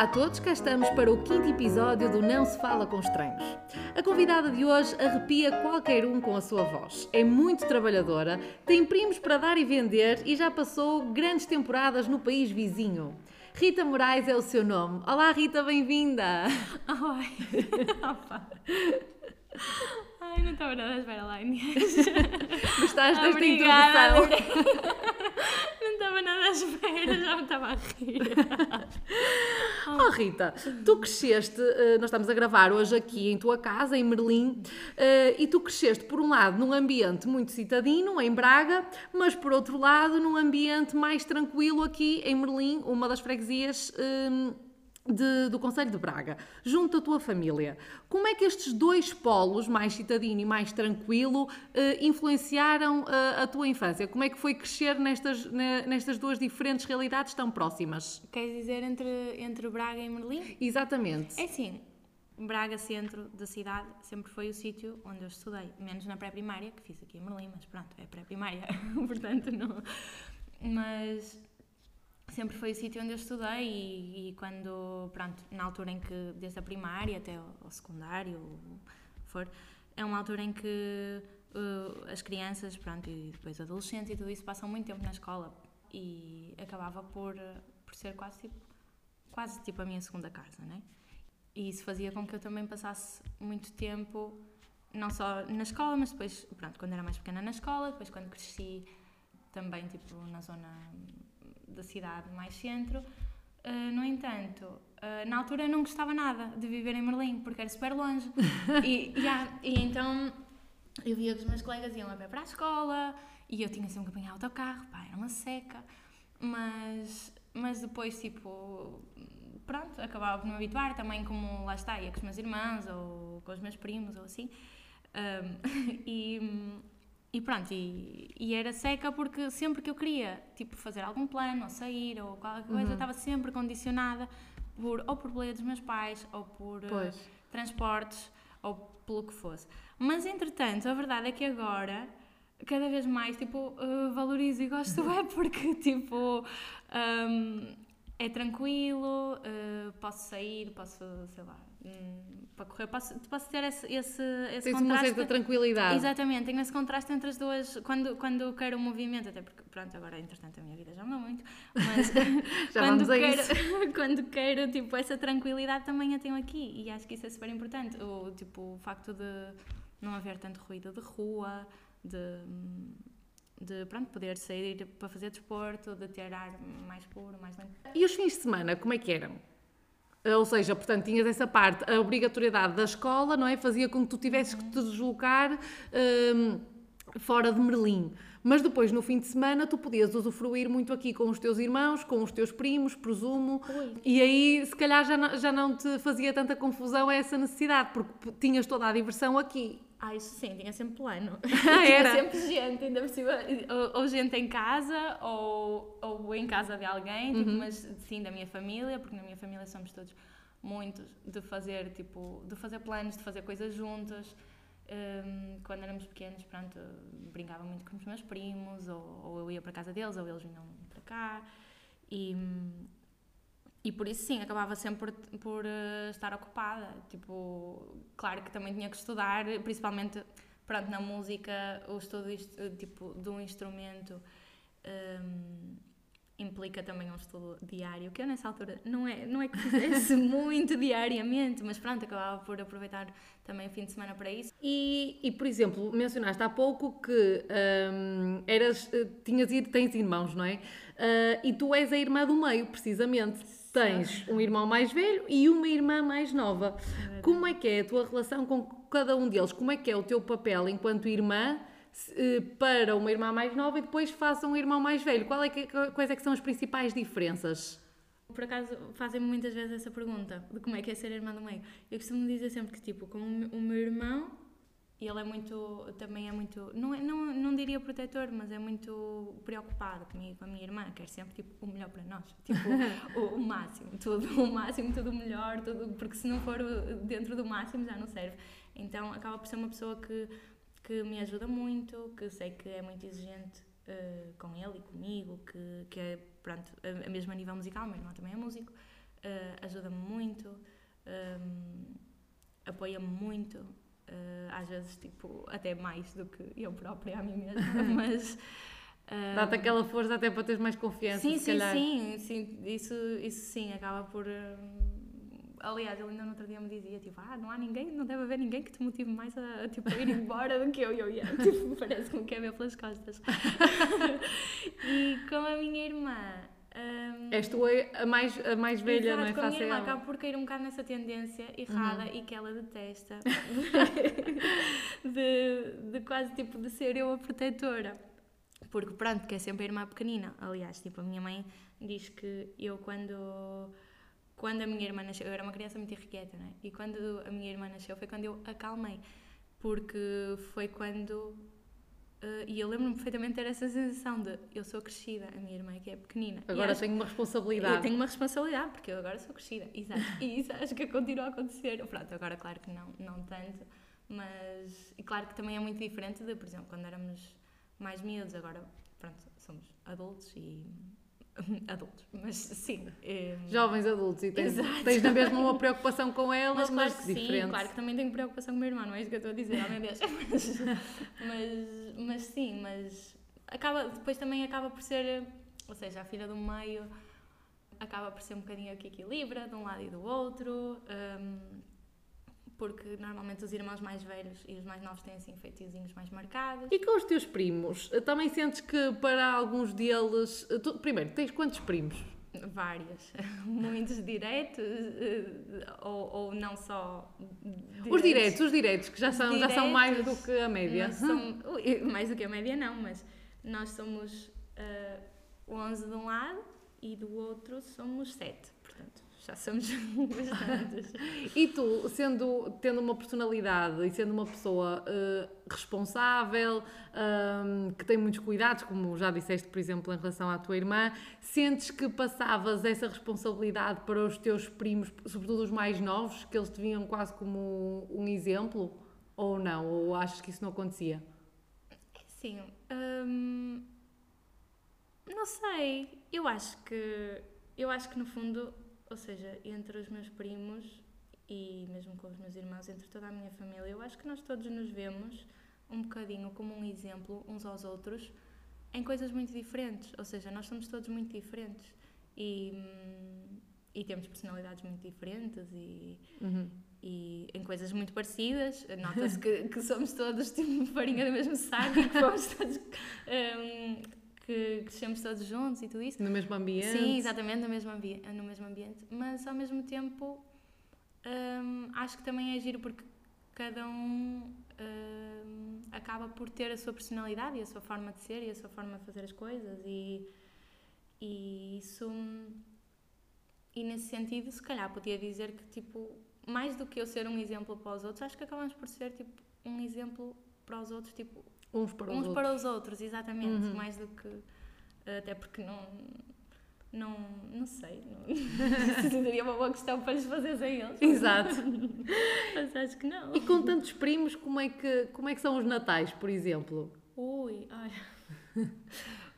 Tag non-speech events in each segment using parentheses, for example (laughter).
A todos, cá estamos para o quinto episódio do Não Se Fala com Estranhos. A convidada de hoje arrepia qualquer um com a sua voz. É muito trabalhadora, tem primos para dar e vender e já passou grandes temporadas no país vizinho. Rita Moraes é o seu nome. Olá Rita, bem-vinda! Oi! (laughs) Ai, não estava nada à espera lá, Inês. Gostaste desta Obrigada. introdução? (laughs) Não estava nada à espera, já me estava a rir. Oh Rita, tu cresceste, eh, nós estamos a gravar hoje aqui em tua casa, em Merlim, eh, e tu cresceste, por um lado, num ambiente muito citadino, em Braga, mas por outro lado, num ambiente mais tranquilo aqui em Merlim, uma das freguesias eh, de- do Conselho de Braga, junto à tua família. Como é que estes dois polos, mais citadino e mais tranquilo, eh, influenciaram eh, a tua infância? Como é que foi crescer nestas, ne- nestas duas diferentes realidades tão próximas? Queres dizer entre, entre Braga e Merlim? Exatamente. É assim, Braga, centro da cidade, sempre foi o sítio onde eu estudei. Menos na pré-primária, que fiz aqui em Merlim, mas pronto, é pré-primária, (laughs) portanto não. Mas sempre foi o sítio onde eu estudei e, e quando, pronto, na altura em que, desde a primária até ao, secundário, o que for, é uma altura em que uh, as crianças, pronto, e depois adolescentes e tudo isso passam muito tempo na escola e acabava por, por ser quase tipo, quase tipo a minha segunda casa, né? E isso fazia com que eu também passasse muito tempo, não só na escola, mas depois, pronto, quando era mais pequena na escola, depois quando cresci também, tipo, na zona da cidade, mais centro. Uh, no entanto, uh, na altura eu não gostava nada de viver em Merlim, porque era super longe. (laughs) e, há- e então eu via que os meus colegas iam a pé para a escola e eu tinha sempre que apanhar autocarro, pá, era uma seca. Mas, mas depois, tipo, pronto, acabava por me habituar também, como lá está, ia com os meus irmãos ou com os meus primos ou assim. Um, (laughs) e, e pronto, e, e era seca porque sempre que eu queria, tipo, fazer algum plano, ou sair, ou qualquer coisa, eu estava sempre condicionada por, ou por boleia dos meus pais, ou por Pois. transportes, ou pelo que fosse. Mas, entretanto, a verdade é que agora, cada vez mais, tipo, eh, valorizo e gosto (laughs) é porque, tipo, hum, é tranquilo, eh, posso sair, posso, sei lá, hum, para correr, posso, posso ter esse, esse, esse Tens uma contraste. certa tranquilidade. Exatamente, tenho esse contraste entre as duas, quando, quando quero o movimento, até porque, pronto, agora, entretanto, a minha vida já mudou muito, mas (laughs) Já (laughs) quando, quero, (laughs) quando quero, tipo, essa tranquilidade também a tenho aqui, e acho que isso é super importante, o, tipo, o facto de não haver tanto ruído de rua, de, de, pronto, poder sair para fazer desporto, de ter ar mais puro, mais limpo. E os fins de semana, como é que eram? Eh, Ou seja, portanto, tinhas essa parte, a obrigatoriedade da escola, não é? Fazia com que tu tivesses que te deslocar hum, fora de Merlim. Mas depois, no fim de semana, tu podias usufruir muito aqui com os teus irmãos, com os teus primos, presumo. E aí, se calhar, já não, já não te fazia tanta confusão essa necessidade, porque tinhas toda a diversão aqui. Ah, isso sim, tinha sempre plano. (laughs) Ah, era? tinha sempre gente, ainda por cima, ou, ou gente em casa, ou, ou em casa de alguém, tipo, mas sim, da minha família, porque na minha família somos todos muitos de fazer, tipo, de fazer planos, de fazer coisas juntas. Hum, quando éramos pequenos, pronto, brincava muito com os meus primos, ou, ou eu ia para casa deles, ou eles vinham para cá. E, hum, e por isso, sim, acabava sempre por, por eh, estar ocupada. Tipo, claro que também tinha que estudar, principalmente, pronto, na música, o estudo eh, tipo, de um instrumento hum, implica também um estudo diário, que eu nessa altura não é, não é que fizesse (laughs) muito diariamente, mas pronto, acabava por aproveitar também o fim de semana para isso. E, e, por exemplo, mencionaste há pouco que hum, eras, eh, tinhas, tens irmãos, não é? Ah, e tu és a irmã do meio, precisamente. Tens um irmão mais velho e uma irmã mais nova. Como é que é a tua relação com cada um deles? Como é que é o teu papel enquanto irmã eh, para uma irmã mais nova e depois faça um irmão mais velho? Qual é que- quais é que são as principais diferenças? Por acaso fazem-me muitas vezes essa pergunta de como é que é ser irmã do meio. Eu costumo dizer sempre que, tipo, com o meu irmão, e ele é muito, também é muito, não, é- não, não diria protetor, mas é muito preocupado comigo, com a minha irmã, quer sempre, tipo, o melhor para nós. (laughs) Tipo, o, o máximo, tudo, o máximo, tudo o melhor, tudo, porque se não for dentro do máximo já não serve. Então acaba por ser uma pessoa que, que me ajuda muito, que sei que é muito exigente uh, com ele e comigo, que, que é, pronto, a, a mesma nível musical, meu irmão também é músico, uh, ajuda-me muito, um, apoia-me muito, uh, às vezes, tipo, até mais do que eu própria a mim mesma, (laughs) mas... Um, Dá-te aquela força até para teres mais confiança, sim, se sim, calhar. Sim, sim, isso, isso sim, acaba por... aliás, ele ainda no outro dia me dizia, tipo, ah, não há ninguém, não deve haver ninguém que te motive mais a, tipo, a ir embora do que eu, e eu, (laughs) yeah, tipo, parece que me quer ver pelas costas. (laughs) e com a minha irmã, um, És tu a mais, a mais velha, não é? com a minha irmã acabo por cair um bocado nessa tendência errada e que ela detesta (laughs) de, de quase tipo de ser eu a protetora. Porque pronto, que é sempre a irmã pequenina. Aliás, tipo, a minha mãe diz que eu quando quando a minha irmã nasceu, eu era uma criança muito irrequieta, né? E quando a minha irmã nasceu foi quando eu acalmei, porque foi quando Uh, e eu lembro-me perfeitamente de ter essa sensação de eu sou crescida, a minha irmã que é pequenina. Agora acho, tenho uma responsabilidade. Eu tenho uma responsabilidade, porque eu agora sou crescida. Exato. (laughs) E isso acho que continua a acontecer. Pronto, agora claro que não, não tanto, mas. E claro que também é muito diferente de, por exemplo, quando éramos mais miúdos, agora, pronto, somos adultos e. (laughs) adultos, mas sim. Um... Jovens adultos e tens, Exato. tens na mesma uma (laughs) preocupação com elas, Mas claro mas que diferente. sim, claro que também tenho preocupação com o meu irmão, não é isso que eu estou a dizer, oh meu Deus. (laughs) Mas, mas, mas sim, mas acaba, depois também acaba por ser, ou seja, a filha do meio acaba por ser um bocadinho que equilibra de um lado e do outro, um, porque normalmente os irmãos mais velhos e os mais novos têm assim feitiozinhos mais marcados. E com os teus primos, também sentes que para alguns deles. Tu, primeiro, tens quantos primos? Várias. (laughs) Muitos diretos, eh, ou, ou não só. Diretos. Os diretos, os diretos, que já são, já são mais do Diretos, que a média. Ui, mais do que a média, não, mas nós somos uh, 11 de um lado e do outro somos 7. Portanto, já somos (laughs) bastantes. E tu, sendo, tendo uma personalidade e sendo uma pessoa eh, responsável, ahm, que tem muitos cuidados, como já disseste, por exemplo, em relação à tua irmã, sentes que passavas essa responsabilidade para os teus primos, sobretudo os mais novos, que eles te viam quase como um exemplo? Ou não? Ou achas que isso não acontecia? Sim, hum, não sei. Eu acho que eu acho que no fundo, ou seja, entre os meus primos e mesmo com os meus irmãos, entre toda a minha família, eu acho que nós todos nos vemos um bocadinho como um exemplo uns aos outros em coisas muito diferentes. Ou seja, nós somos todos muito diferentes e, hum, e temos personalidades muito diferentes e, e em coisas muito parecidas. Nota-se que, que somos todos tipo farinha do mesmo saco e (laughs) que fomos todos. hum, que crescemos todos juntos e tudo isso. No mesmo ambiente? Sim, exatamente, no mesmo, ambi no mesmo ambiente. Mas ao mesmo tempo hum, acho que também é giro porque cada um hum, acaba por ter a sua personalidade e a sua forma de ser e a sua forma de fazer as coisas e, e isso e nesse sentido se calhar podia dizer que tipo mais do que eu ser um exemplo para os outros acho que acabamos por ser tipo um exemplo para os outros tipo Uns para os uns outros. para os outros, exatamente, Uhum. mais do que até porque não não, não sei, não (laughs) (laughs) seria uma boa questão para lhes fazeres a eles. Exato. (laughs) Mas acho que não. E com tantos primos, como é que, como é que são os natais, por exemplo? Ui, olha.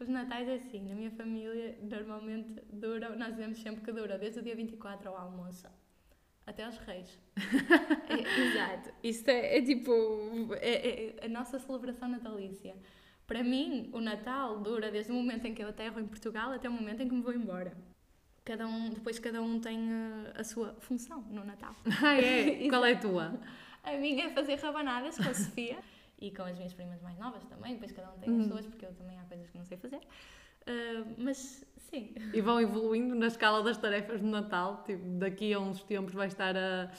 Os natais é assim, na minha família normalmente duram, nós dizemos sempre que dura desde o dia 24 ao almoço até aos reis. (laughs) É, exato. Isto é, é tipo é, é a nossa celebração natalícia. Para mim, o Natal dura desde o momento em que eu aterro em Portugal até o momento em que me vou embora. Cada um, depois cada um tem eh, a sua função no Natal. (laughs) Ah, é? (laughs) Qual é a tua? A minha é fazer rabanadas com a Sofia e com as minhas primas mais novas também, depois cada um tem as suas, porque eu também há coisas que não sei fazer. Ah, mas sim, E vão evoluindo na escala das tarefas de Natal. Tipo, daqui a uns tempos vai estar a,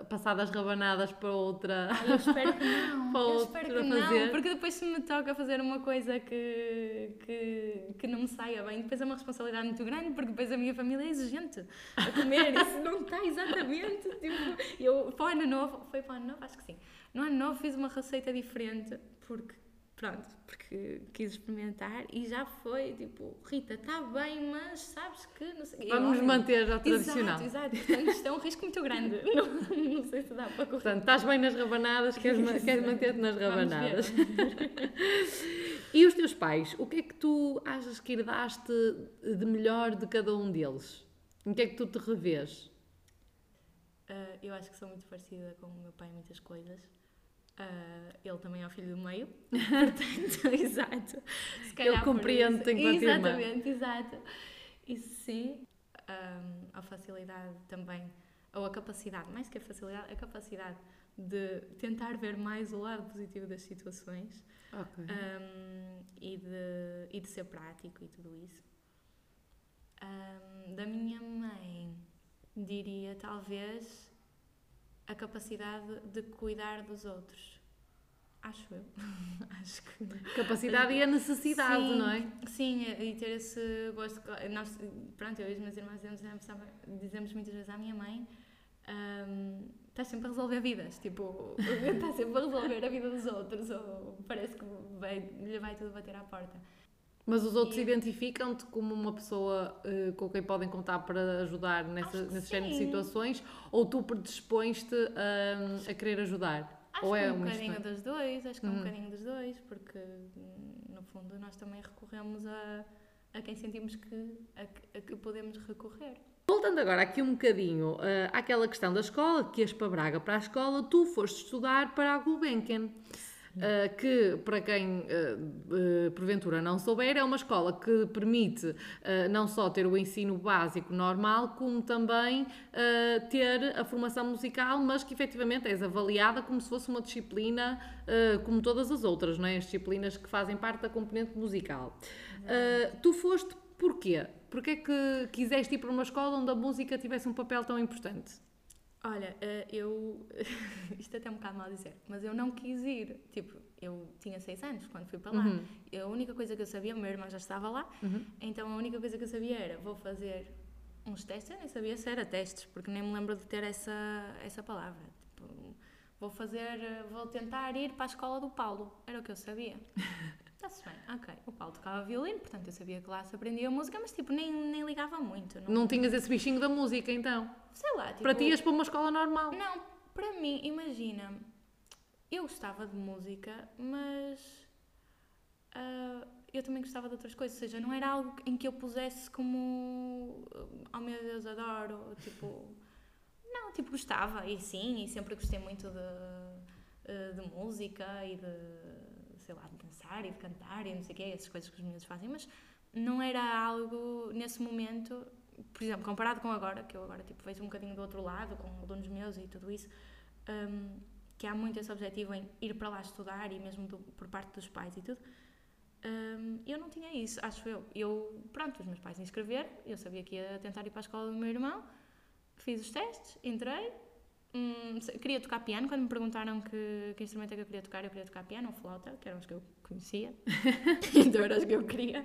a passar das rabanadas para outra. Ai, eu espero que (laughs) não. Para eu espero que a não, fazer. porque depois se me toca fazer uma coisa que, que, que não me saia bem, depois é uma responsabilidade muito grande, porque depois a minha família é exigente a comer, (laughs) isso não está exatamente. Tipo, eu, para o ano novo, foi para o ano novo, acho que sim. No ano novo fiz uma receita diferente, porque pronto, porque quis experimentar e já foi tipo, Rita, está bem, mas sabes que. Não sei, Vamos olha, manter ao tradicional. Exato, exato. Portanto, isto é um risco muito grande. (laughs) Não, não sei se dá para correr. Portanto, estás bem nas rabanadas, queres, queres manter-te nas Vamos rabanadas. ver. (laughs) E os teus pais, o que é que tu achas que herdaste de melhor de cada um deles? Em que é que tu te revês? Ah, eu acho que sou muito parecida com o meu pai em muitas coisas. Ah, ele também é o filho do meio. (laughs) Portanto, (laughs) exato. Compreende-te isso. enquanto. Exatamente, exato. Isso sim. Ah, a facilidade também, ou a capacidade, mais que a facilidade, a capacidade de tentar ver mais o lado positivo das situações Ok. um, e, de, e de ser prático e tudo isso. Um, da minha mãe, diria talvez a capacidade de cuidar dos outros. Acho eu. (laughs) Acho que. Capacidade e a necessidade, Sim, não é? Sim, e ter esse gosto. Nós, pronto, eu e os meus irmãos dizemos, dizemos muitas vezes à minha mãe. Um, Estás sempre a resolver vidas, tipo, estás (laughs) sempre a resolver a vida dos outros, ou parece que vai, lhe vai tudo bater à porta. Mas os outros identificam-te como uma pessoa eh, com quem podem contar para ajudar nessa, nesse género de sim. situações ou tu predispões-te a, a querer ajudar? Acho ou que é um bocadinho mistura? dos dois, acho que é um Uhum. bocadinho dos dois, porque hum, no fundo nós também recorremos a, a quem sentimos que, a, a que podemos recorrer. Voltando agora aqui um bocadinho eh, àquela questão da escola, que ias para Braga para a escola, tu foste estudar para a Gulbenkian. Eh, que, para quem eh, porventura não souber, é uma escola que permite não só ter o ensino básico normal, como também ter a formação musical, mas que efetivamente és avaliada como se fosse uma disciplina como todas as outras, não é? as disciplinas que fazem parte da componente musical. Tu foste porquê? Porquê é que quiseste ir para uma escola onde a música tivesse um papel tão importante? Olha, eh, eu. (laughs) Isto até é um bocado mal dizer, mas eu não quis ir. Tipo, eu tinha seis anos quando fui para lá. Uhum. A única coisa que eu sabia, o meu irmão já estava lá, Uhum. então a única coisa que eu sabia era: vou fazer uns testes. Eu nem sabia se era testes, porque nem me lembro de ter essa, essa palavra. Tipo, vou fazer. Vou tentar ir para a escola do Paulo. Era o que eu sabia. (laughs) Está-se bem, ok. O Paulo tocava violino, portanto eu sabia que lá se aprendia música, mas tipo, nem, nem ligava muito. Não, Não tinhas esse bichinho da música, então? sei lá, tipo. Para ti ias para uma escola normal? Não, para mim, imagina, eu gostava de música, mas ah, eu também gostava de outras coisas, ou seja, não era algo em que eu pusesse como oh meu Deus, adoro, tipo, não, tipo, gostava, e sim, e sempre gostei muito de, de música e de, sei lá, de dançar e de cantar e não sei o quê, essas coisas que os meninos fazem, mas não era algo nesse momento, por exemplo, comparado com agora, que eu agora tipo, vejo um bocadinho do outro lado, com alunos meus e tudo isso, hum, que há muito esse objetivo em ir para lá estudar e mesmo do- por parte dos pais e tudo. hum, eu não tinha isso, acho eu. Eu, pronto, os meus pais inscreveram, eu sabia que ia tentar ir para a escola do meu irmão, fiz os testes, entrei. Hum, queria tocar piano, quando me perguntaram que, que instrumento é que eu queria tocar, eu queria tocar piano ou flauta, que eram os que eu conhecia, (laughs) então eram os que eu queria.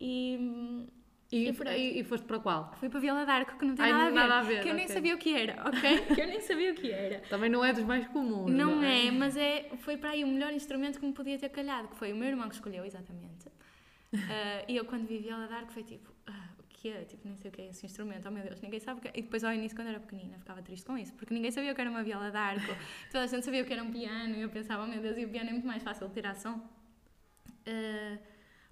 E, E, E e, foste para qual? Fui para Vila d'Arco, que não tem Ai, nada, a ver, nada a ver, Que eu nem sabia o que era, (laughs) ok? que eu nem sabia o que era. Também não é dos mais comuns. Não é, mas é, foi para aí o melhor instrumento que me podia ter calhado, que foi o meu irmão que escolheu, exatamente. (laughs) Ah, e eu, quando vi Vila d'Arco, foi tipo, o que é? Tipo, nem sei o que é esse instrumento, oh meu Deus, ninguém sabe o que é. E depois, ao início, quando era pequenina, ficava triste com isso, porque ninguém sabia o que era uma viola d'arco, (laughs) toda a gente sabia o que era um piano, e eu pensava, oh meu Deus, e o piano é muito mais fácil de tirar som. Ah,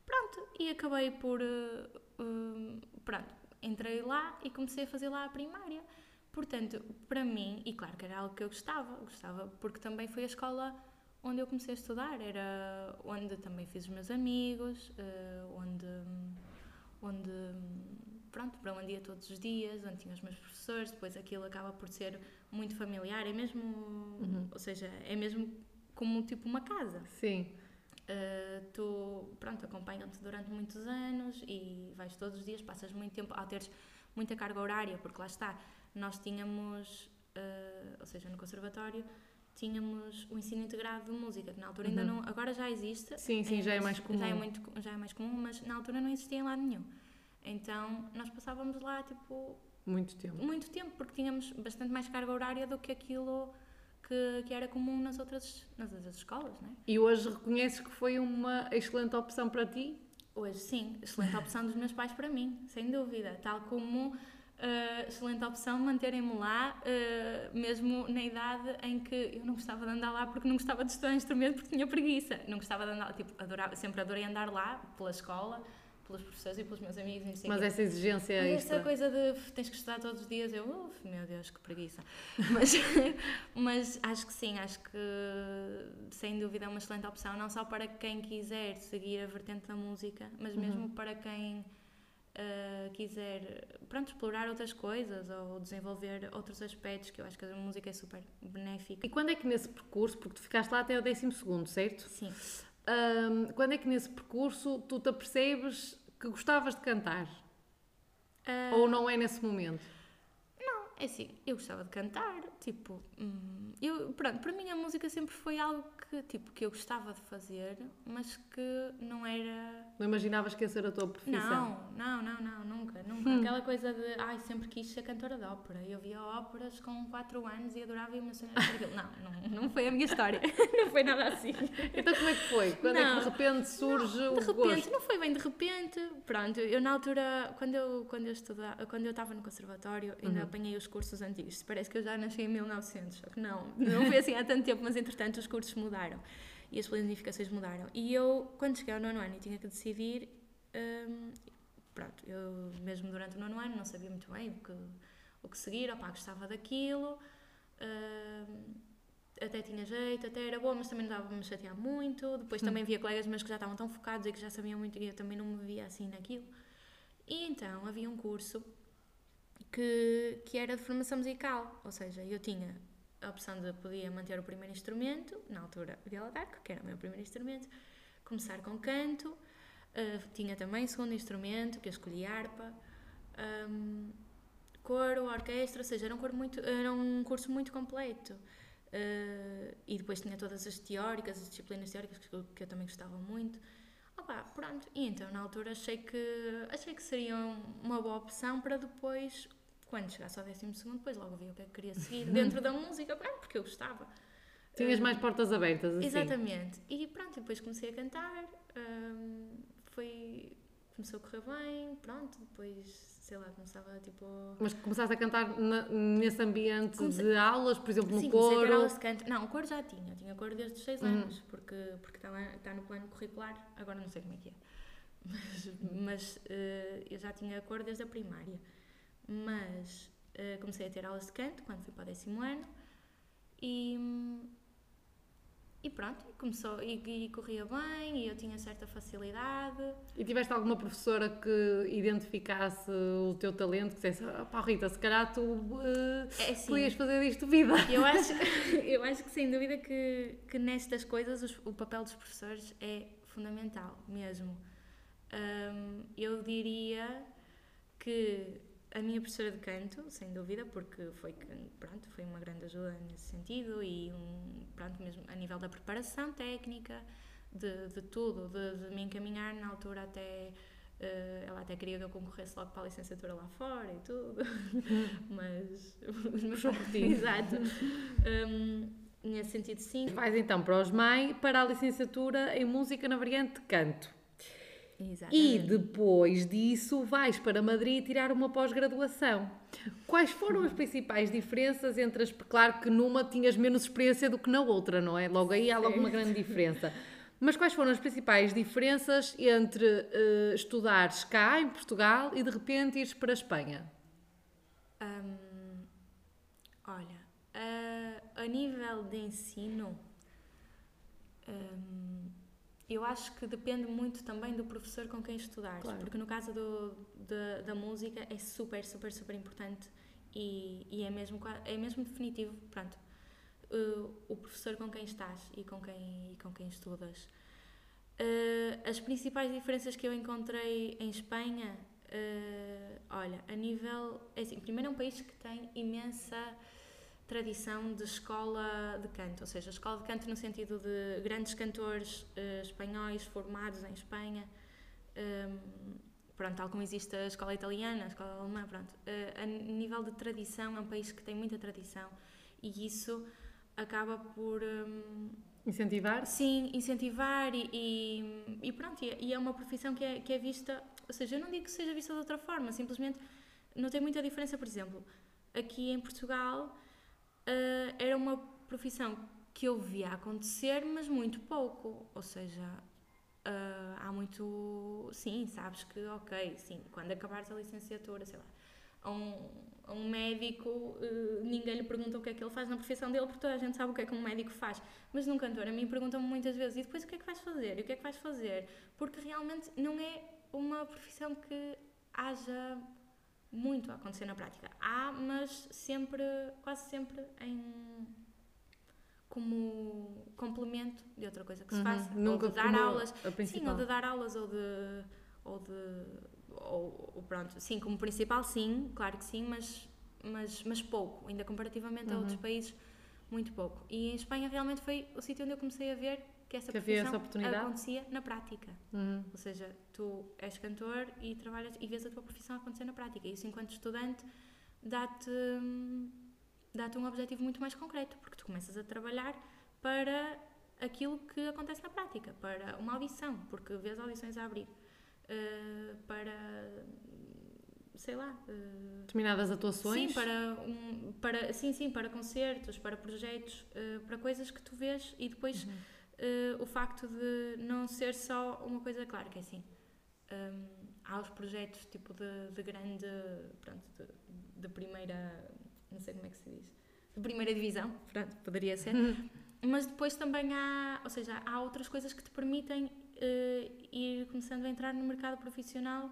pronto, e acabei por. ah, ah, pronto, entrei lá e comecei a fazer lá a primária. Portanto, para mim, e claro que era algo que eu gostava, gostava porque também foi a escola onde eu comecei a estudar, era onde também fiz os meus amigos, onde, onde, pronto, para onde ia todos os dias, onde tinha os meus professores, depois aquilo acaba por ser muito familiar, é mesmo, ou seja, é mesmo como tipo uma casa. Sim. Uh, tu, pronto, acompanham-te durante muitos anos e vais todos os dias, passas muito tempo, ao teres muita carga horária, porque lá está, nós tínhamos, uh, ou seja, no conservatório, tínhamos o ensino integrado de música, que na altura ainda Uhum. não, agora já existe. Sim, sim, já é mais comum. Já é, muito, já é mais comum, mas na altura não existia em lado nenhum. Então, nós passávamos lá, tipo, Muito tempo. muito tempo, porque tínhamos bastante mais carga horária do que aquilo que, que era comum nas outras, nas outras escolas, não é? E hoje reconheces que foi uma excelente opção para ti? Hoje sim, excelente opção dos meus pais para mim, sem dúvida. Tal como uh, excelente opção manterem-me lá, uh, mesmo na idade em que eu não gostava de andar lá porque não gostava de estudar instrumento porque tinha preguiça. Não gostava de andar, tipo, adorava, sempre adorei andar lá pela escola, pelos professores e pelos meus amigos. Mas quê. essa exigência extra. essa coisa de tens que estudar todos os dias, eu, meu Deus, que preguiça. (laughs) Mas, (laughs) mas acho que sim, acho que sem dúvida é uma excelente opção, não só para quem quiser seguir a vertente da música, mas mesmo para quem ah, quiser pronto, explorar outras coisas ou desenvolver outros aspectos, que eu acho que a música é super benéfica. E quando é que nesse percurso, porque tu ficaste lá até o 12 segundo, certo? Sim. Ahm, quando é que nesse percurso tu te apercebes que gostavas de cantar? Ah, Ou não é nesse momento? É assim, eu gostava de cantar, tipo, hum, eu, pronto, para mim a música sempre foi algo que, tipo, que eu gostava de fazer, mas que não era... Não imaginavas que ia ser a tua profissão? Não, não, não, não, nunca, nunca. Aquela coisa de, ai, sempre quis ser cantora de ópera. Eu via óperas com 4 anos e adorava e emocionava por aquilo. Não, não, não (laughs) foi a minha história, (laughs) não foi nada assim. Então como é que foi? Quando é Não. que de repente surge de o repente, gosto? não foi bem de repente. Pronto, eu na altura, quando eu, quando eu estudava, quando eu estava no conservatório, ainda Uhum. apanhei os cursos antigos. Parece que eu já nasci em 1900, só que não, não foi assim há tanto tempo, mas entretanto os cursos mudaram e as planificações mudaram. E eu, quando cheguei ao nono ano e tinha que decidir, hum, pronto, eu mesmo durante o nono ano não sabia muito bem o que, o que seguir, opá, gostava daquilo. hum, até tinha jeito, até era boa, mas também não dava para me chatear muito. Depois também via colegas meus que já estavam tão focados e que já sabiam muito e eu também não me via assim naquilo. E então havia um curso que, que era de formação musical, ou seja, eu tinha a opção de podia manter o primeiro instrumento, na altura viola d'arco, que era o meu primeiro instrumento, começar com canto, eh, tinha também segundo instrumento, que eu escolhi harpa, hum, coro, orquestra, ou seja, era um, coro muito, era um curso muito completo. Eh, e depois tinha todas as teóricas, as disciplinas teóricas que eu, que eu também gostava muito. Opa, pronto. E então, na altura, achei que, achei que seria uma boa opção para depois, quando chegasse ao 12 segundo, depois logo vi o que é que queria seguir dentro da música, porque eu gostava. Tinhas mais portas abertas, assim? Exatamente. E pronto, depois comecei a cantar, hum, foi... Começou a correr bem, pronto, depois, sei lá, começava tipo... Mas começaste a cantar na- nesse ambiente de aulas, por exemplo, no Sim, coro? aulas de canto. Não, o coro já tinha, tinha coro desde os 6 Uhum. anos, porque, porque está, lá, está no plano curricular, agora não sei como é que é. (laughs) Mas, mas eh, eu já tinha coro desde a primária. Mas eh, comecei a ter aulas de canto quando fui para o décimo ano e, e pronto, começou e, e corria bem e eu tinha certa facilidade. E tiveste alguma professora que identificasse o teu talento, que dissesse, ah, pá Rita, se calhar tu eh, É assim, podias fazer disto vida? Eu (laughs) acho, eu acho que sem dúvida que, que nestas coisas os- o papel dos professores é fundamental mesmo. Hum, eu diria que a minha professora de canto, sem dúvida, porque foi, pronto, foi uma grande ajuda nesse sentido e um, pronto, mesmo a nível da preparação técnica, de, de tudo, de, de me encaminhar na altura até. eh, ela até queria que eu concorresse logo para a licenciatura lá fora e tudo, (laughs) mas os meus. (laughs) Exato. Hum, nesse sentido, sim. Vais então para os MAI para a licenciatura em música na variante de canto. E Exatamente. depois disso vais para Madrid tirar uma pós-graduação. Quais foram as principais diferenças entre as. Claro que numa tinhas menos experiência do que na outra, não é? Logo aí há logo uma grande (laughs) diferença. Mas quais foram as principais diferenças entre eh, estudares cá, em Portugal, e de repente ires para a Espanha? Hum, olha, a, a nível de ensino, hum, eu acho que depende muito também do professor com quem estudares. Claro. Porque no caso do, da, da música é super, super, super importante e, e é, mesmo, é mesmo definitivo, pronto, uh, o professor com quem estás e com quem, e com quem estudas. Uh, as principais diferenças que eu encontrei em Espanha, uh, olha, a nível. É assim, primeiro é um país que tem imensa tradição de escola de canto, ou seja, escola de canto no sentido de grandes cantores uh, espanhóis formados em Espanha. Um, pronto, tal como existe a escola italiana, a escola alemã, pronto. Uh, a nível de tradição, é um país que tem muita tradição e isso acaba por. hum, Incentivar? Sim, incentivar e, e, e pronto, e é- e é uma profissão que é, que é vista, ou seja, eu não digo que seja vista de outra forma, simplesmente não tem muita diferença, por exemplo, aqui em Portugal eh, era uma profissão que eu via acontecer, mas muito pouco, ou seja, eh, há muito, sim, sabes que, ok, sim, quando acabares a licenciatura, sei lá, a um, um médico, eh, ninguém lhe pergunta o que é que ele faz na profissão dele, porque toda a gente sabe o que é que um médico faz. Mas num cantor, a mim perguntam-me muitas vezes, e depois o que é que vais fazer? E o que é que vais fazer? Porque realmente não é uma profissão que haja muito a acontecer na prática. Há, mas sempre, quase sempre em como complemento de outra coisa que se Uhum. faça. Nunca ou de dar aulas. A Sim, ou de dar aulas ou de. Ou de ou, ou pronto, sim, como principal, sim, claro que sim, mas, mas, mas pouco, ainda comparativamente a Uhum. outros países, muito pouco. E em Espanha realmente foi o sítio onde eu comecei a ver que essa Que essa profissão oportunidade? acontecia na prática. Uhum. Ou seja, tu és cantor e trabalhas e vês a tua profissão acontecer na prática. Isso, enquanto estudante, dá-te dá-te um objetivo muito mais concreto, porque tu começas a trabalhar para aquilo que acontece na prática, para uma audição, porque vês audições a abrir, eh, para sei lá, eh, Determinadas atuações. Sim, para, um, para, sim, sim, para concertos, para projetos, eh, para coisas que tu vês e depois eh, o facto de não ser só uma coisa, claro que é assim. hum, há os projetos tipo de, de grande, pronto, de, de primeira, não sei como é que se diz, de primeira divisão, pronto, poderia ser. (laughs) Mas depois também há, ou seja, há outras coisas que te permitem eh, ir começando a entrar no mercado profissional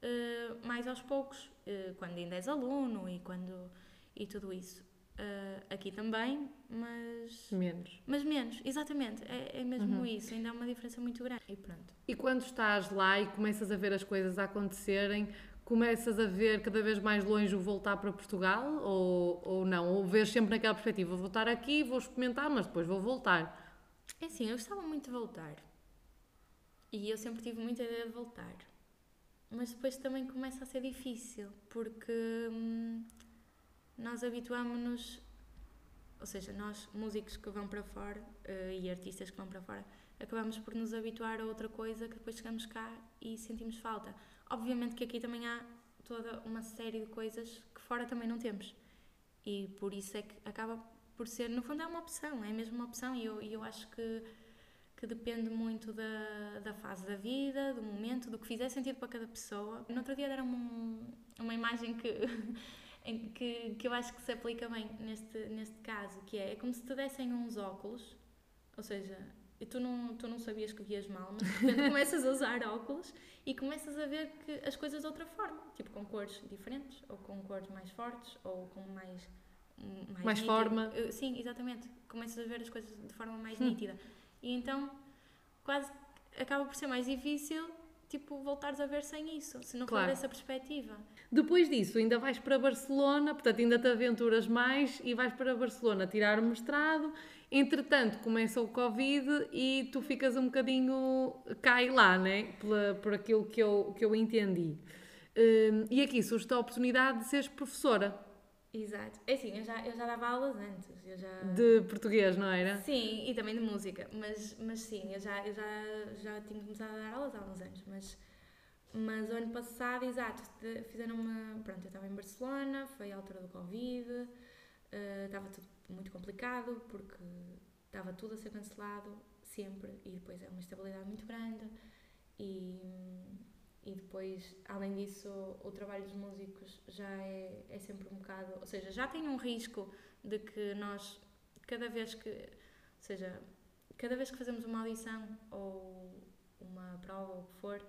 eh, mais aos poucos, eh, quando ainda és aluno e quando e tudo isso. Eh, aqui também, mas Menos. mas menos, exatamente, é, é mesmo isso, ainda há uma diferença muito grande. E pronto. E quando estás lá e começas a ver as coisas a acontecerem, começas a ver cada vez mais longe o voltar para Portugal ou, ou não? Ou vês sempre naquela perspectiva, vou voltar aqui, vou experimentar, mas depois vou voltar. É assim, eu gostava muito de voltar. E eu sempre tive muita ideia de voltar. Mas depois também começa a ser difícil, porque hum, nós habituámos-nos, ou seja, nós músicos que vão para fora eh, e artistas que vão para fora, acabamos por nos habituar a outra coisa que depois chegamos cá e sentimos falta. Obviamente que aqui também há toda uma série de coisas que fora também não temos. E por isso é que acaba por ser, no fundo, é uma opção, é mesmo uma opção e eu, eu acho que, que depende muito da, da fase da vida, do momento, do que fizer sentido para cada pessoa. No outro dia deram um, uma imagem que, (laughs) que, que eu acho que se aplica bem neste, neste caso, que é, é como se te dessem uns óculos, ou seja, e tu não, tu não sabias que vias mal, mas de repente (laughs) começas a usar óculos e começas a ver que as coisas de outra forma, tipo com cores diferentes, ou com cores mais fortes, ou com mais. Mais, Mais forma. Sim, exatamente. Começas a ver as coisas de forma mais Hum. nítida. E então, quase acaba por ser mais difícil, tipo, voltares a ver sem isso, se não Claro. for dessa perspectiva. Depois disso, ainda vais para Barcelona, portanto, ainda te aventuras mais e vais para Barcelona tirar o mestrado. Entretanto, começa o Covid e tu ficas um bocadinho. cai lá, né? Pela, por aquilo que eu, que eu entendi. Hum, e aqui surge a oportunidade de seres professora Exato. É assim, eu já, eu já dava aulas antes. Eu já... de português, não era? Sim, e também de música, mas, mas sim, eu já, eu já, já tinha começado a dar aulas há uns anos, mas, mas o ano passado, exato, fizeram uma. Pronto, eu estava em Barcelona, foi a altura do Covid, eh, estava tudo muito complicado porque estava tudo a ser cancelado sempre e depois é uma instabilidade muito grande e, e depois, além disso, o trabalho dos músicos já é, é sempre um bocado. Ou seja, já tem um risco de que nós, cada vez que. Ou seja, cada vez que fazemos uma audição ou uma prova ou o que for,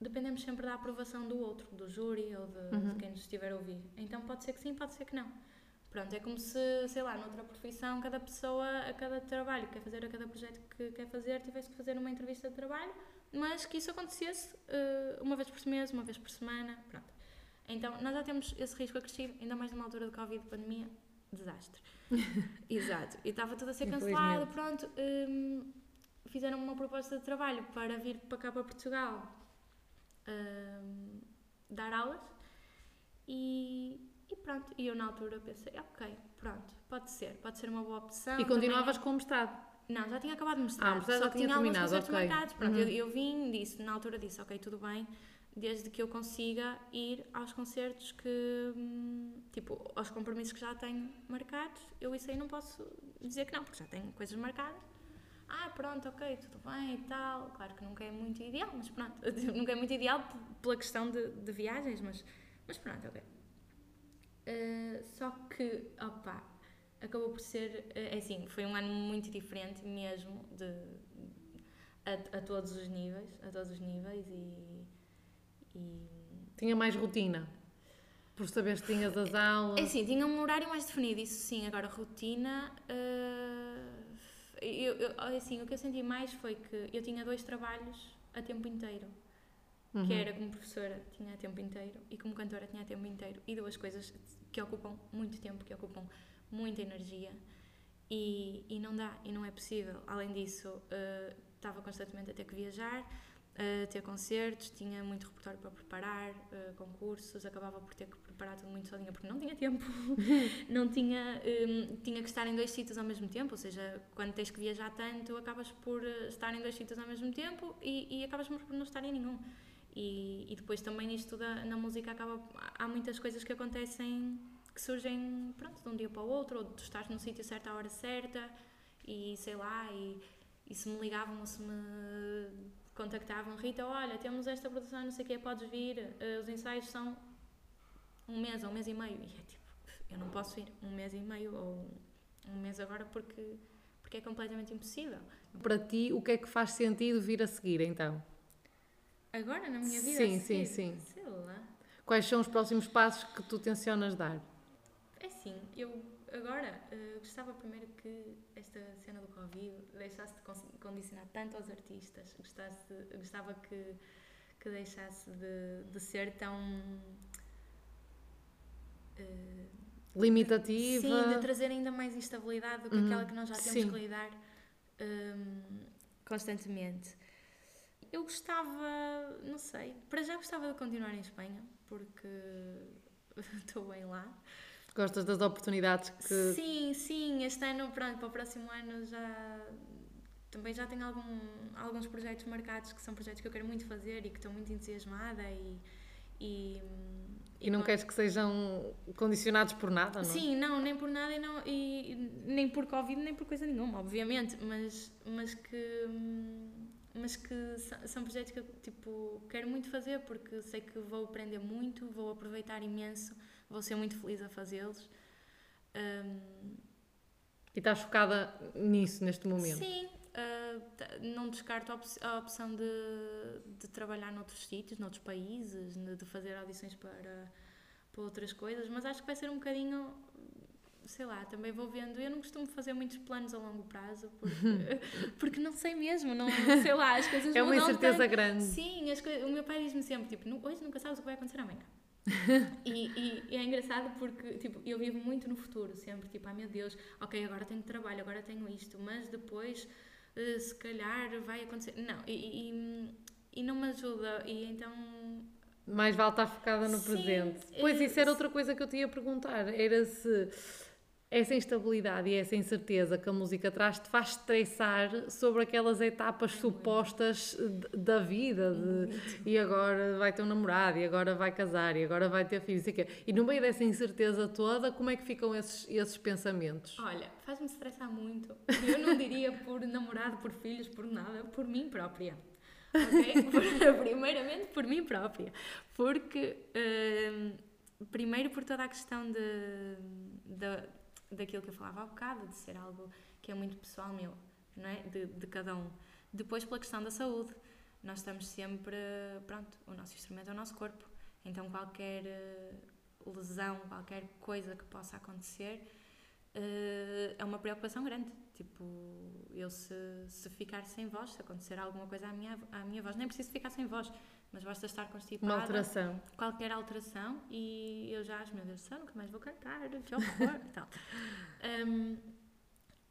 dependemos sempre da aprovação do outro, do júri ou de, Uhum. de quem nos estiver a ouvir. Então pode ser que sim, pode ser que não. Pronto, é como se, sei lá, noutra profissão, cada pessoa, a cada trabalho que quer fazer, a cada projeto que quer fazer, tivesse que fazer uma entrevista de trabalho, mas que isso acontecesse eh, uma vez por mês, uma vez por semana, pronto. Então, nós já temos esse risco acrescido, ainda mais numa altura de Covid, pandemia, desastre. (laughs) Exato. E estava tudo a ser cancelado, pronto. hum, fizeram uma proposta de trabalho para vir para cá, para Portugal, hum, dar aulas. E, e pronto, e eu na altura pensei, ok, pronto, pode ser, pode ser uma boa opção. E continuavas também- com o mestrado. Não, já tinha acabado de mostrar. Ah, mestrado só já que tinha tinha alguns terminado, concertos ok. marcados. Pronto, Uhum. eu, eu vim, disse, na altura disse, ok, tudo bem, desde que eu consiga ir aos concertos que, hum, tipo, aos compromissos que já tenho marcados, eu isso aí não posso dizer que não, porque já tenho coisas marcadas. Ah, pronto, ok, tudo bem e tal. Claro que nunca é muito ideal, mas pronto. (laughs) nunca é muito ideal pela questão de, de viagens, mas, mas pronto, ok. Uh, só que, opa, acabou por ser, uh, é assim, foi um ano muito diferente mesmo, de, a, a todos os níveis, a todos os níveis e... e Tinha mais rotina. Por saberes que tinhas as aulas. É assim, tinha um horário mais definido, isso sim. Agora, rotina. eh, eu, eu- assim, o que eu senti mais foi que eu tinha dois trabalhos a tempo inteiro. Uhum. Que era como professora, tinha a tempo inteiro, e como cantora, tinha a tempo inteiro. E duas coisas que ocupam muito tempo, que ocupam muita energia. E, e não dá, e não é possível. Além disso, eh, estava constantemente a ter que viajar, a ter concertos, tinha muito repertório para preparar, eh, concursos, acabava por ter que preparar tudo muito sozinha porque não tinha tempo, (laughs) não tinha, hum, tinha que estar em dois sítios ao mesmo tempo, ou seja, quando tens que viajar tanto, acabas por estar em dois sítios ao mesmo tempo e, e acabas por não estar em nenhum. E, e depois também isto da, na música acaba, há muitas coisas que acontecem que surgem, pronto, de um dia para o outro, ou tu estás no sítio certo à hora certa e sei lá, e, e se me ligavam ou se me contactavam, Rita, olha, temos esta produção, não sei o quê, podes vir, eh, os ensaios são um mês ou um mês e meio. E é tipo, eu não posso ir um mês e meio ou um mês agora porque, porque é completamente impossível. Para ti, o que é que faz sentido vir a seguir, então? Agora, na minha vida, Sim, sim, sim. Sei lá. Quais são os próximos passos que tu tencionas dar? É assim, eu agora eh, gostava primeiro que esta cena do Covid deixasse de con- condicionar tanto aos artistas, gostasse, gostava que, que deixasse de, de ser tão. eh, Limitativa? Sim, de trazer ainda mais instabilidade do que Uhum. aquela que nós já temos Sim. que lidar hum, constantemente. Eu gostava, não sei, para já gostava de continuar em Espanha, porque (laughs) estou bem lá. Gostas das oportunidades que. Sim, sim, este ano, pronto, para o próximo ano já também já tenho algum, alguns projetos marcados que são projetos que eu quero muito fazer e que estou muito entusiasmada e. E, E não com- queres que sejam condicionados por nada, não é? Sim, não, nem por nada e, não, e nem por Covid, nem por coisa nenhuma, obviamente, mas, mas que, hum, mas que são projetos que eu tipo, quero muito fazer porque sei que vou aprender muito, vou aproveitar imenso, vou ser muito feliz a fazê-los. Hum, E estás focada nisso neste momento? Sim, t- não descarto a, op- a opção de, de trabalhar noutros sítios, noutros países, de de fazer audições para, para outras coisas, mas acho que vai ser um bocadinho, sei lá, também vou vendo. Eu não costumo fazer muitos planos a longo prazo porque, (laughs) (laughs) porque não sei mesmo, não, sei lá, as coisas É uma incerteza tanto. grande. Sim, as o meu pai diz-me sempre, tipo, "Nu- hoje nunca sabes o que vai acontecer amanhã. (laughs) e, e- é engraçado porque, tipo, eu vivo muito no futuro, sempre, tipo, ai meu Deus, ok, agora tenho trabalho, agora tenho isto, mas depois, eh, se calhar, vai acontecer... Não, e, e, e não me ajuda, e então... Mais vale estar focada no Sim, presente. eh, Pois isso era outra coisa que eu te ia perguntar. Era se essa instabilidade e essa incerteza que a música traz te faz estressar sobre aquelas etapas supostas da vida. de- e agora vai ter um namorado, e agora vai casar, e agora vai ter filhos. E, quê. e no meio dessa incerteza toda, como é que ficam esses, esses pensamentos? Olha, faz-me estressar muito. Eu não diria por namorado, por filhos, por nada, por mim própria. Ok? (laughs) Por- primeiramente por mim própria. Porque, hum, primeiro por toda a questão de, de, daquilo que eu falava há bocado, de ser algo que é muito pessoal meu, não é? De, de cada um. Depois pela questão da saúde. Nós estamos sempre, pronto, o nosso instrumento é o nosso corpo. Então qualquer eh, lesão, qualquer coisa que possa acontecer, eh, é uma preocupação grande. Tipo, eu se, se ficar sem voz, se acontecer alguma coisa à minha, à minha voz, nem preciso ficar sem voz, mas basta estar constipada. Uma alteração. Qualquer alteração e eu já, meu Deus do céu, nunca mais vou cantar, que horror e tal. Hum,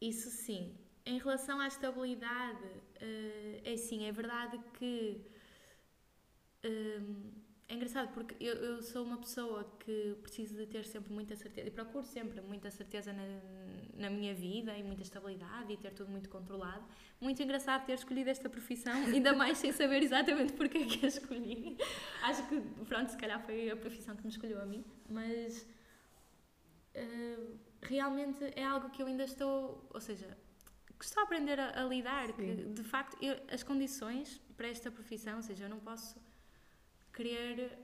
isso sim. Em relação à estabilidade, eh, é sim, é verdade que hum, é engraçado porque eu, eu, sou uma pessoa que preciso de ter sempre muita certeza e procuro sempre muita certeza na, na minha vida e muita estabilidade e ter tudo muito controlado. Muito engraçado ter escolhido esta profissão, (laughs) ainda mais sem saber exatamente porque é que a escolhi. Acho que, pronto, se calhar foi a profissão que me escolheu a mim, mas uh, realmente é algo que eu ainda estou, ou seja, que estou a aprender a, a lidar, Sim. que de facto eu, as condições para esta profissão, ou seja, eu não posso querer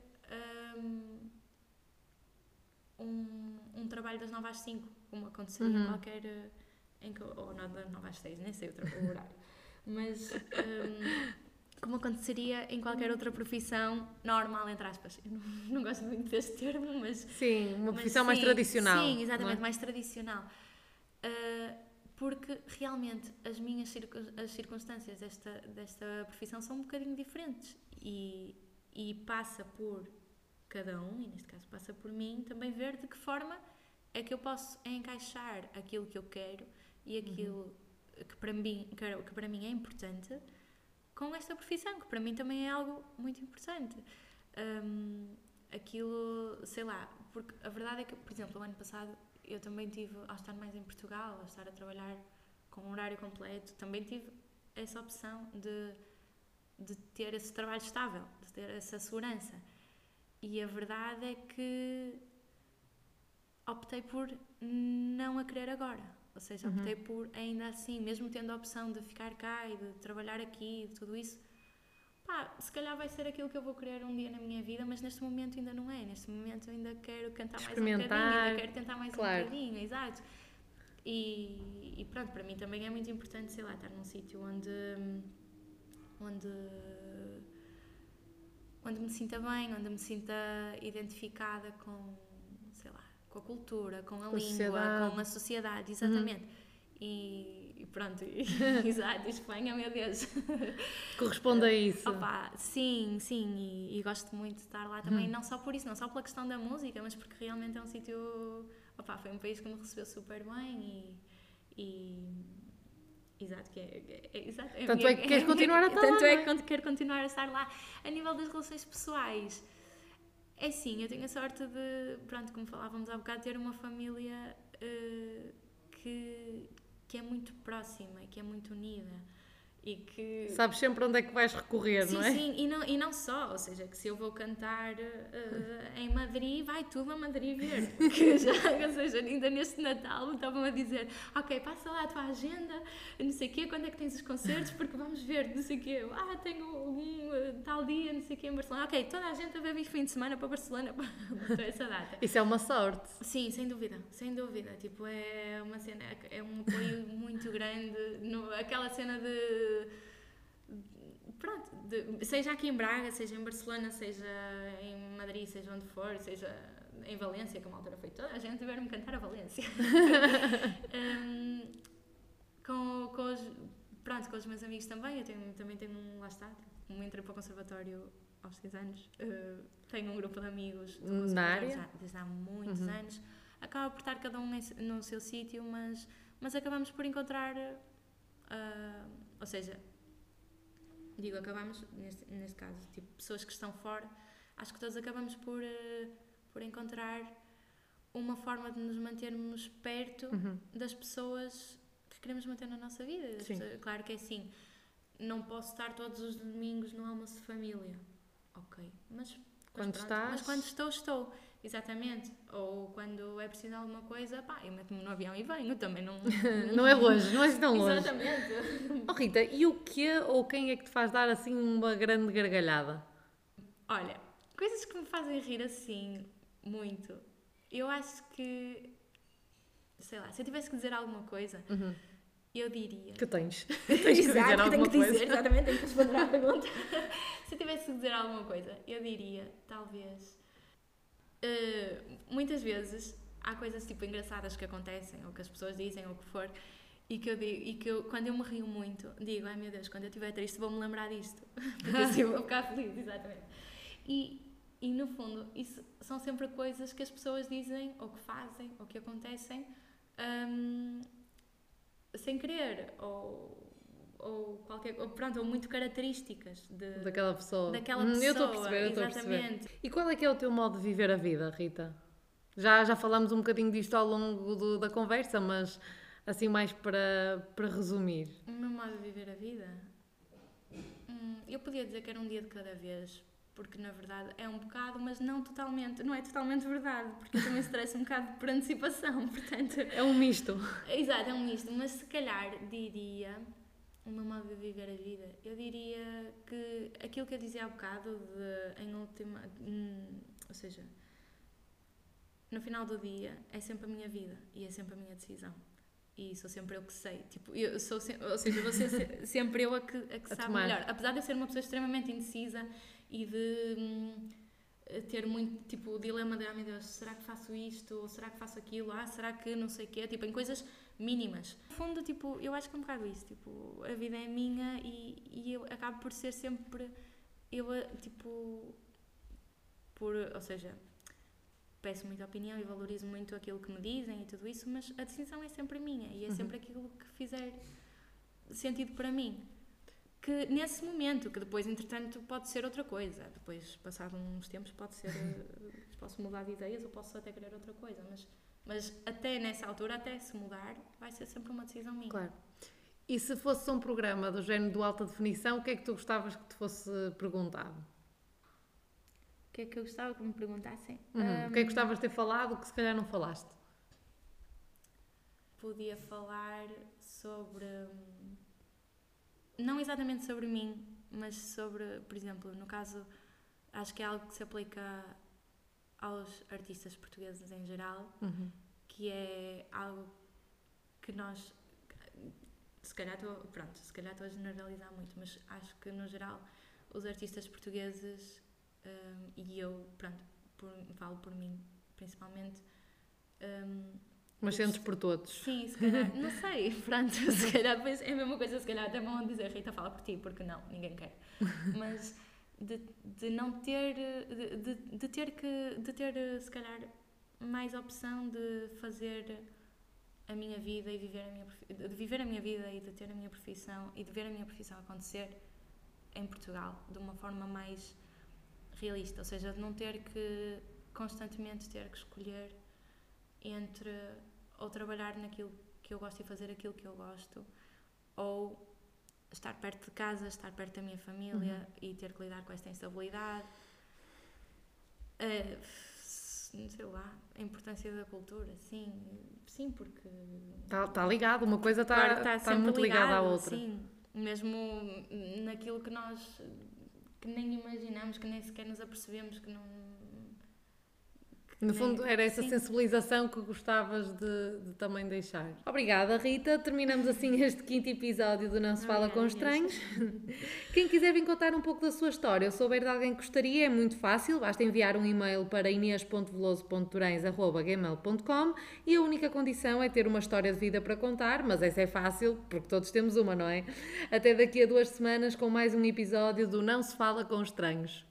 um, um, um trabalho das 9 às 5, como aconteceria uhum. em qualquer. Em que, ou não, das 9 às 6, nem sei o horário. Mas. Um, como aconteceria em qualquer outra profissão normal, entre aspas. Eu não, (laughs) não gosto muito deste termo, mas. Sim, uma profissão mais tradicional. Sim, exatamente, é? mais tradicional. Uh, porque realmente as minhas as circunstâncias desta, desta profissão são um bocadinho diferentes. E e passa por cada um, e neste caso passa por mim, também ver de que forma é que eu posso encaixar aquilo que eu quero e aquilo uhum. que, para mim, que para mim é importante com esta profissão, que para mim também é algo muito importante. Um, aquilo, sei lá, porque a verdade é que, por exemplo, o ano passado eu também tive, ao estar mais em Portugal, ao estar a trabalhar com um horário completo, também tive essa opção de, de ter esse trabalho estável, ter essa segurança. E a verdade é que optei por não a querer agora. Ou seja, uhum. optei por, ainda assim, mesmo tendo a opção de ficar cá e de trabalhar aqui, de tudo isso, pá, se calhar vai ser aquilo que eu vou querer um dia na minha vida, mas neste momento ainda não é. Neste momento ainda quero cantar mais um bocadinho, ainda quero tentar mais claro. um bocadinho, exato. E, e, pronto, para mim também é muito importante, sei lá, estar num sítio onde, onde onde me sinta bem, onde me sinta identificada com, sei lá, com a cultura, com a com língua, sociedade. com a sociedade, exatamente. Uhum. E, e, pronto, e, (laughs) (laughs) exato, Espanha, meu Deus. (laughs) Corresponde a isso. Opa, sim, sim, e, e, gosto muito de estar lá também, uhum. não só por isso, não só pela questão da música, mas porque realmente é um sítio, opa, foi um país que me recebeu super bem e Exato, que é, é, é exato, é tanto é que queres continuar a estar tanto lá. é, é que quero continuar a estar lá. A nível das relações pessoais, é sim, eu tenho a sorte de, pronto, como falávamos há bocado, ter uma família uh, que, que é muito próxima e que é muito unida e que... Sabes sempre onde é que vais recorrer, sim, não é? Sim, e não, e não só, ou seja, que se eu vou cantar uh, em Madrid, vai tudo a Madrid ver. (laughs) que já, ou seja, ainda neste Natal me estavam a dizer, ok, passa lá a tua agenda, não sei o quê, quando é que tens os concertos, porque vamos ver, não sei o quê, ah, tenho um uh, tal dia, não sei o quê, em Barcelona. Ok, toda a gente a ver fim de semana para Barcelona (laughs) para essa data. Isso é uma sorte. Sim, sem dúvida, sem dúvida. Tipo, é uma cena, é um apoio muito grande, no, aquela cena de pronto, de, seja aqui em Braga, seja em Barcelona, seja em Madrid, seja onde for, seja em Valência, como a altura foi toda a gente ver-me cantar a Valência. (laughs) um, com, com, os, pronto, com os meus amigos também, eu tenho, também tenho um, lá está, um entrei para o conservatório aos 6 anos, uh, tenho um grupo de amigos na área? Já, desde há muitos uhum. anos, acaba por estar cada um no seu sítio, mas, mas acabamos por encontrar uh, ou seja, digo, acabamos, neste, neste caso, tipo, pessoas que estão fora, acho que todos acabamos por, uh, por encontrar uma forma de nos mantermos perto uhum. das pessoas que queremos manter na nossa vida. Pessoas, claro que é assim, não posso estar todos os domingos no almoço de família. Ok, mas quando pronto, estás... Mas quando estou, estou. Exatamente. Ou quando é preciso alguma coisa, pá, eu meto-me no avião e venho, também não... (laughs) não é longe, não é tão longe. Exatamente. Oh Rita, e o que ou quem é que te faz dar assim uma grande gargalhada? Olha, coisas que me fazem rir assim, muito. Eu acho que, sei lá, se eu tivesse que dizer alguma coisa... Uhum. Eu diria. Que tens. (laughs) tens que dizer alguma tenho que dizer, exatamente, tenho que responder à pergunta. (laughs) se eu tivesse que dizer alguma coisa, eu diria, talvez, uh, muitas vezes há coisas tipo engraçadas que acontecem, ou que as pessoas dizem, ou o que for, e que eu digo, e que eu, quando eu me rio muito, digo, ai meu Deus, quando eu estiver triste vou-me lembrar disto. (laughs) Porque assim vou ficar feliz, exatamente. E, e no fundo, isso são sempre coisas que as pessoas dizem, ou que fazem, ou que acontecem um, sem querer, ou, ou qualquer ou, pronto, ou muito características de, Daquela pessoa. daquela Hum, pessoa. Eu estou a perceber, eu estou a perceber. exatamente. E qual é que é o teu modo de viver a vida, Rita? Já, já falámos um bocadinho disto ao longo do- da conversa, mas assim mais para, para resumir. O meu modo de viver a vida? Hum, eu podia dizer que era um dia de cada vez, porque na verdade é um bocado, mas não totalmente, não é totalmente verdade, porque eu também estresso um bocado por antecipação, (laughs) portanto. É um misto. Exato, é um misto, mas se calhar diria, o meu modo de viver a vida, eu diria que aquilo que eu dizia há bocado, de, em última. hum, ou seja, no final do dia é sempre a minha vida e é sempre a minha decisão. E sou sempre eu que sei. Tipo, eu sou se- ou seja, vou ser se- (laughs) sempre eu a que, a que A sabe tomar. melhor. Apesar de eu ser uma pessoa extremamente indecisa e de hum, ter muito tipo o dilema de, ah meu Deus, será que faço isto? Ou será que faço aquilo? Ah, será que não sei o quê? Tipo, em coisas mínimas. No fundo, tipo, eu acho que é um bocado isso. Tipo, a vida é minha e, e eu acabo por ser sempre eu, tipo, por, ou seja, peço muita opinião e valorizo muito aquilo que me dizem e tudo isso, mas a decisão é sempre minha e é Uhum. sempre aquilo que fizer sentido para mim. Que nesse momento, que depois, entretanto, pode ser outra coisa. Depois, passado uns tempos, pode ser. eh, posso mudar de ideias ou posso até querer outra coisa, mas, mas até nessa altura, até se mudar, vai ser sempre uma decisão minha. Claro. E se fosse um programa do género do alta definição, o que é que tu gostavas que te fosse perguntado? O que é que eu gostava que me perguntassem? Uhum. O que é que Ahm, gostavas de ter falado que se calhar não falaste? podia falar sobre. hum, Não exatamente sobre mim, mas sobre, por exemplo, no caso, acho que é algo que se aplica aos artistas portugueses em geral, Uhum. que é algo que nós. Se calhar estou. Pronto, se calhar estou a generalizar muito, mas acho que no geral os artistas portugueses hum, e eu, pronto, por- falo por mim principalmente. hum, Mas sentes por todos. Sim, se calhar, (laughs) não sei, pronto, se calhar é a mesma coisa, se calhar até vão dizer Rita fala por ti, porque não, ninguém quer. (laughs) Mas de, de não ter, de, de, de ter que, de ter se calhar mais opção de fazer a minha vida e viver a minha, de viver a minha vida e de ter a minha profissão e de ver a minha profissão acontecer em Portugal de uma forma mais realista, ou seja, de não ter que constantemente ter que escolher entre ou trabalhar naquilo que eu gosto e fazer aquilo que eu gosto, ou estar perto de casa, estar perto da minha família e ter que lidar com esta instabilidade. Eh, sei lá, a importância da cultura, sim, sim, porque Está tá ligado, uma coisa está Claro tá sempre muito ligada à outra. Sim, mesmo naquilo que nós que nem imaginamos, que nem sequer nos apercebemos que não. No fundo, era essa sim. sensibilização que gostavas de, de também deixar. Obrigada, Rita. Terminamos assim (laughs) este quinto episódio do Não Se Fala com Estranhos. (laughs) Quem quiser vir contar um pouco da sua história ou souber de alguém que gostaria, é muito fácil. Basta enviar um e-mail para inês.veloso.torães.gmail.com e a única condição é ter uma história de vida para contar, mas essa é fácil, porque todos temos uma, não é? Até daqui a duas semanas com mais um episódio do Não Se Fala com Estranhos.